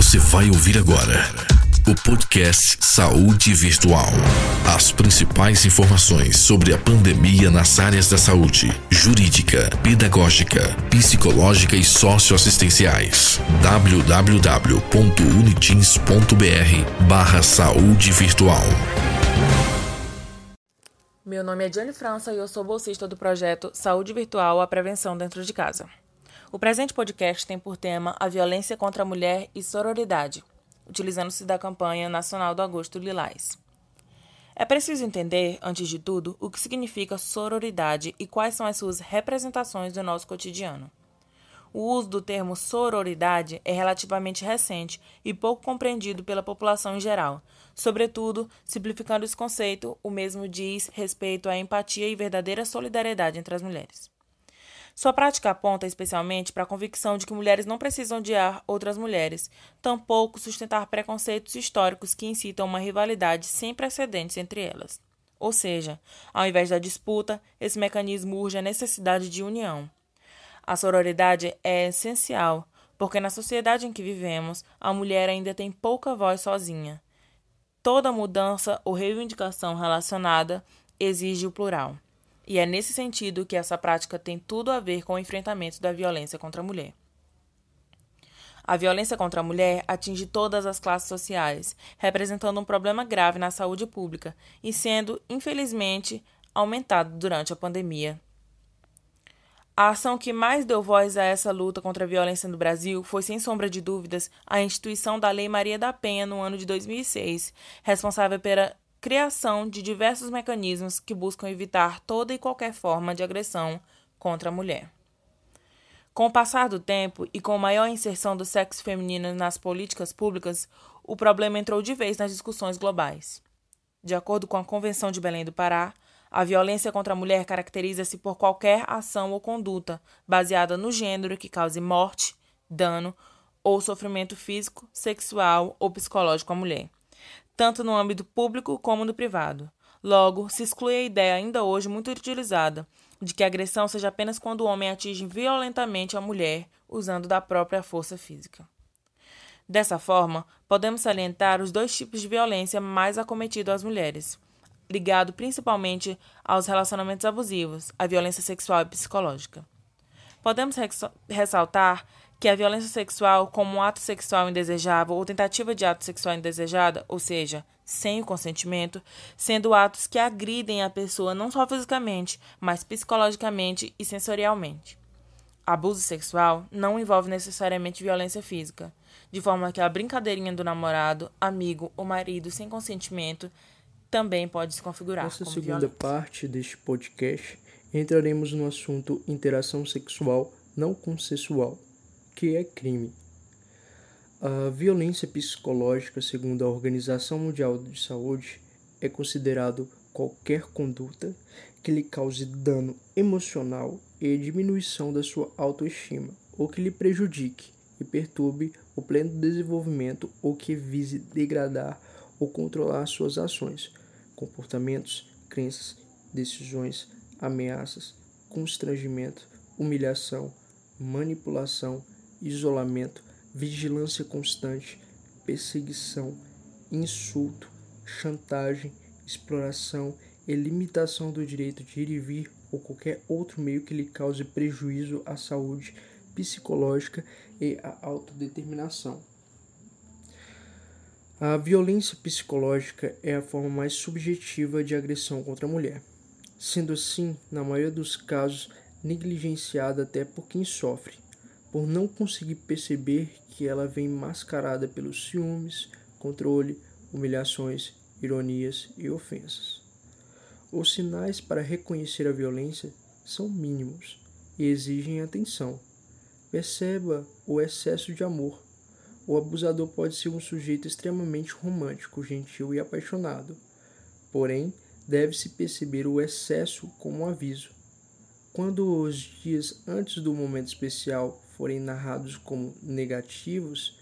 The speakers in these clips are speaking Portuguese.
Você vai ouvir agora o podcast Saúde Virtual. As principais informações sobre a pandemia nas áreas da saúde, jurídica, pedagógica, psicológica e socioassistenciais. www.unitins.br barra Saúde Virtual. Meu nome é Jane França e eu sou bolsista do projeto Saúde Virtual, a Prevenção Dentro de Casa. O presente podcast tem por tema a violência contra a mulher e sororidade, utilizando-se da campanha nacional do Agosto Lilás. É preciso entender, antes de tudo, o que significa sororidade e quais são as suas representações do nosso cotidiano. O uso do termo sororidade é relativamente recente e pouco compreendido pela população em geral. Sobretudo, simplificando esse conceito, o mesmo diz respeito à empatia e verdadeira solidariedade entre as mulheres. Sua prática aponta especialmente para a convicção de que mulheres não precisam odiar outras mulheres, tampouco sustentar preconceitos históricos que incitam uma rivalidade sem precedentes entre elas. Ou seja, ao invés da disputa, esse mecanismo urge a necessidade de união. A sororidade é essencial, porque na sociedade em que vivemos, a mulher ainda tem pouca voz sozinha. Toda mudança ou reivindicação relacionada exige o plural. E é nesse sentido que essa prática tem tudo a ver com o enfrentamento da violência contra a mulher. A violência contra a mulher atinge todas as classes sociais, representando um problema grave na saúde pública e sendo, infelizmente, aumentado durante a pandemia. A ação que mais deu voz a essa luta contra a violência no Brasil foi, sem sombra de dúvidas, a instituição da Lei Maria da Penha no ano de 2006, responsável pela criação de diversos mecanismos que buscam evitar toda e qualquer forma de agressão contra a mulher. Com o passar do tempo e com maior inserção do sexo feminino nas políticas públicas, o problema entrou de vez nas discussões globais. De acordo com a Convenção de Belém do Pará, a violência contra a mulher caracteriza-se por qualquer ação ou conduta baseada no gênero que cause morte, dano ou sofrimento físico, sexual ou psicológico à mulher tanto no âmbito público como no privado. Logo, se exclui a ideia ainda hoje muito utilizada de que a agressão seja apenas quando o homem atinge violentamente a mulher usando da própria força física. Dessa forma, podemos salientar os dois tipos de violência mais acometidos às mulheres, ligado principalmente aos relacionamentos abusivos, a violência sexual e psicológica. Podemos ressaltar que a violência sexual, como um ato sexual indesejável ou tentativa de ato sexual indesejada, ou seja, sem o consentimento, sendo atos que agridem a pessoa não só fisicamente, mas psicologicamente e sensorialmente. Abuso sexual não envolve necessariamente violência física, de forma que a brincadeirinha do namorado, amigo ou marido sem consentimento também pode se configurar. Nessa como segunda violência. parte deste podcast, entraremos no assunto interação sexual não consensual que é crime. A violência psicológica, segundo a Organização Mundial de Saúde, é considerado qualquer conduta que lhe cause dano emocional e diminuição da sua autoestima, ou que lhe prejudique e perturbe o pleno desenvolvimento ou que vise degradar ou controlar suas ações, comportamentos, crenças, decisões, ameaças, constrangimento, humilhação, manipulação, isolamento, vigilância constante, perseguição, insulto, chantagem, exploração e limitação do direito de ir e vir ou qualquer outro meio que lhe cause prejuízo à saúde psicológica e à autodeterminação. A violência psicológica é a forma mais subjetiva de agressão contra a mulher, sendo assim, na maioria dos casos, negligenciada até por quem sofre, por não conseguir perceber que ela vem mascarada pelos ciúmes, controle, humilhações, ironias e ofensas. Os sinais para reconhecer a violência são mínimos e exigem atenção. Perceba o excesso de amor. O abusador pode ser um sujeito extremamente romântico, gentil e apaixonado. Porém, deve-se perceber o excesso como um aviso. Quando os dias antes do momento especial forem narrados como negativos,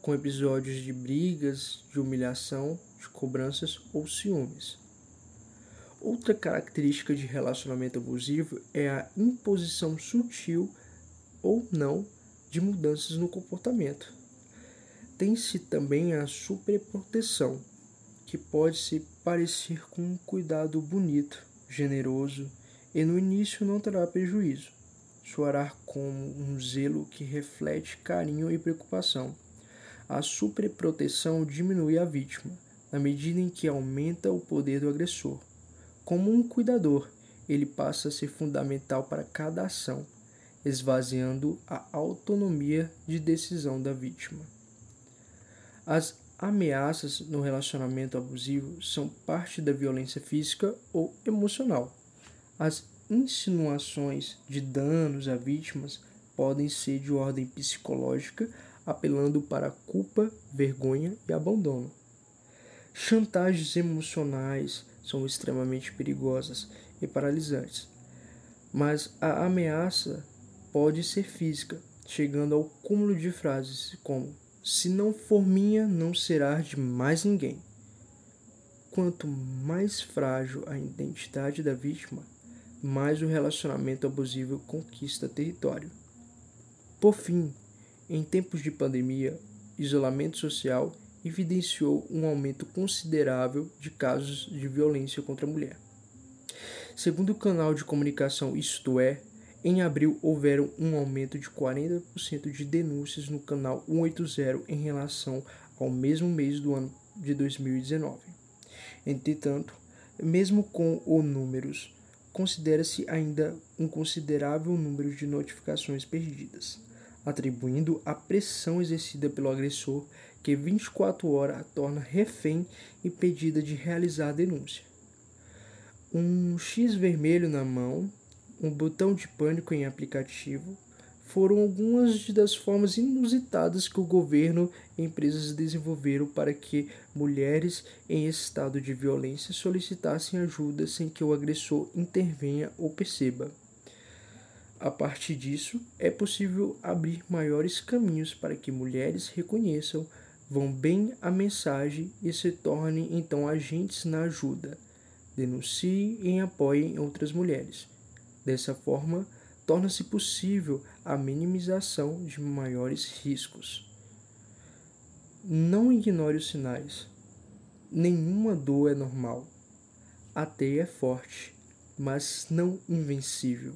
com episódios de brigas, de humilhação, de cobranças ou ciúmes. Outra característica de relacionamento abusivo é a imposição sutil ou não de mudanças no comportamento. Tem-se também a superproteção, que pode se parecer com um cuidado bonito, generoso e no início não terá prejuízo. Soará como um zelo que reflete carinho e preocupação. A superproteção diminui a vítima, na medida em que aumenta o poder do agressor. Como um cuidador, ele passa a ser fundamental para cada ação, esvaziando a autonomia de decisão da vítima. As ameaças no relacionamento abusivo são parte da violência física ou emocional. As insinuações de danos a vítimas podem ser de ordem psicológica, apelando para culpa, vergonha e abandono. Chantagens emocionais são extremamente perigosas e paralisantes, mas a ameaça pode ser física, chegando ao cúmulo de frases como: Se não for minha, não será de mais ninguém. Quanto mais frágil a identidade da vítima, mais o relacionamento abusivo conquista território. Por fim, em tempos de pandemia, isolamento social evidenciou um aumento considerável de casos de violência contra a mulher. Segundo o canal de comunicação Isto É, em abril houveram um aumento de 40% de denúncias no canal 180 em relação ao mesmo mês do ano de 2019. Entretanto, mesmo com os números considera-se ainda um considerável número de notificações perdidas, atribuindo a pressão exercida pelo agressor que 24 horas a torna refém impedida de realizar a denúncia. Um X vermelho na mão, um botão de pânico em aplicativo, foram algumas das formas inusitadas que o governo e empresas desenvolveram para que mulheres em estado de violência solicitassem ajuda sem que o agressor intervenha ou perceba. A partir disso, é possível abrir maiores caminhos para que mulheres reconheçam, vão bem a mensagem e se tornem então agentes na ajuda, denunciem e apoiem outras mulheres. Dessa forma, torna-se possível a minimização de maiores riscos. Não ignore os sinais. Nenhuma dor é normal. A teia é forte, mas não invencível.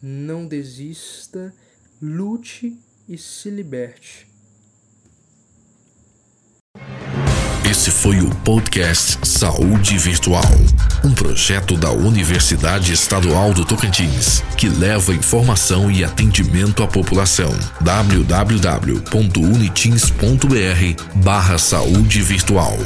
Não desista, lute e se liberte. Esse foi o podcast Saúde Virtual, um projeto da Universidade Estadual do Tocantins, que leva informação e atendimento à população. www.unitins.br/barra Saúde Virtual.